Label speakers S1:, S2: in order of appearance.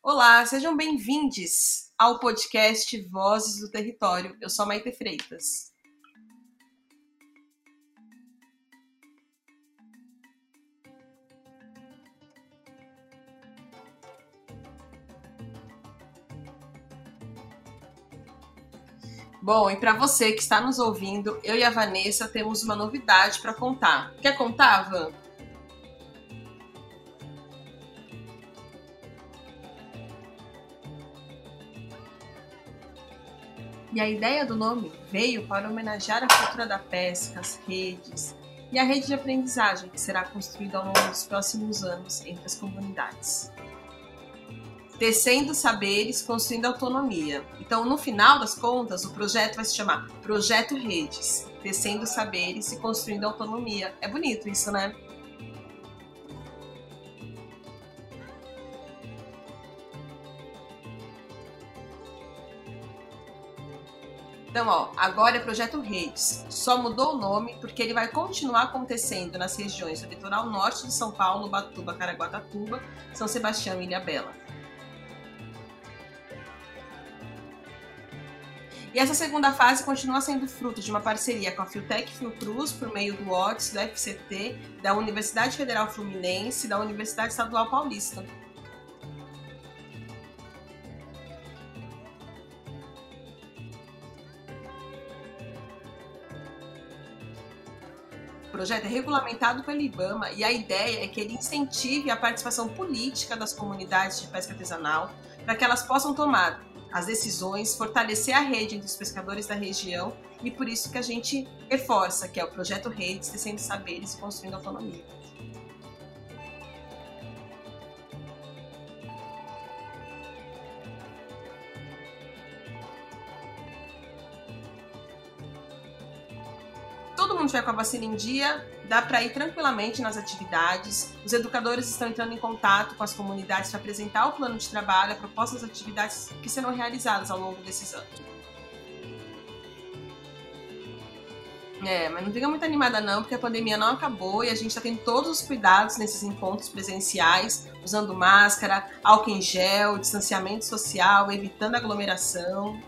S1: Olá, sejam bem-vindos ao podcast Vozes do Território. Eu sou a Maite Freitas. Bom, e para você que está nos ouvindo, eu e a Vanessa temos uma novidade para contar. Quer contar, Van? E a ideia do nome veio para homenagear a cultura da pesca, as redes e a rede de aprendizagem que será construída ao longo dos próximos anos entre as comunidades. Tecendo saberes, construindo autonomia. Então, no final das contas, o projeto vai se chamar Projeto Redes, tecendo saberes e construindo autonomia. É bonito isso, né? Então, ó, agora é Projeto Redes. Só mudou o nome porque ele vai continuar acontecendo nas regiões do litoral norte de São Paulo, Batuba, Caraguatatuba, São Sebastião e Ilhabela. E essa segunda fase continua sendo fruto de uma parceria com a Fiotec Fiocruz, por meio do OTS, do FCT, da Universidade Federal Fluminense e da Universidade Estadual Paulista. O projeto é regulamentado pelo IBAMA e a ideia é que ele incentive a participação política das comunidades de pesca artesanal para que elas possam tomar as decisões, fortalecer a rede entre os pescadores da região e por isso que a gente reforça que é o projeto Redes, tecendo saberes e construindo autonomia. Todo mundo tiver com a vacina em dia, dá para ir tranquilamente nas atividades. Os educadores estão entrando em contato com as comunidades para apresentar o plano de trabalho, a proposta das atividades que serão realizadas ao longo desses anos. É, mas não fica muito animada não, porque a pandemia não acabou e a gente está tendo todos os cuidados nesses encontros presenciais, usando máscara, álcool em gel, distanciamento social, evitando aglomeração.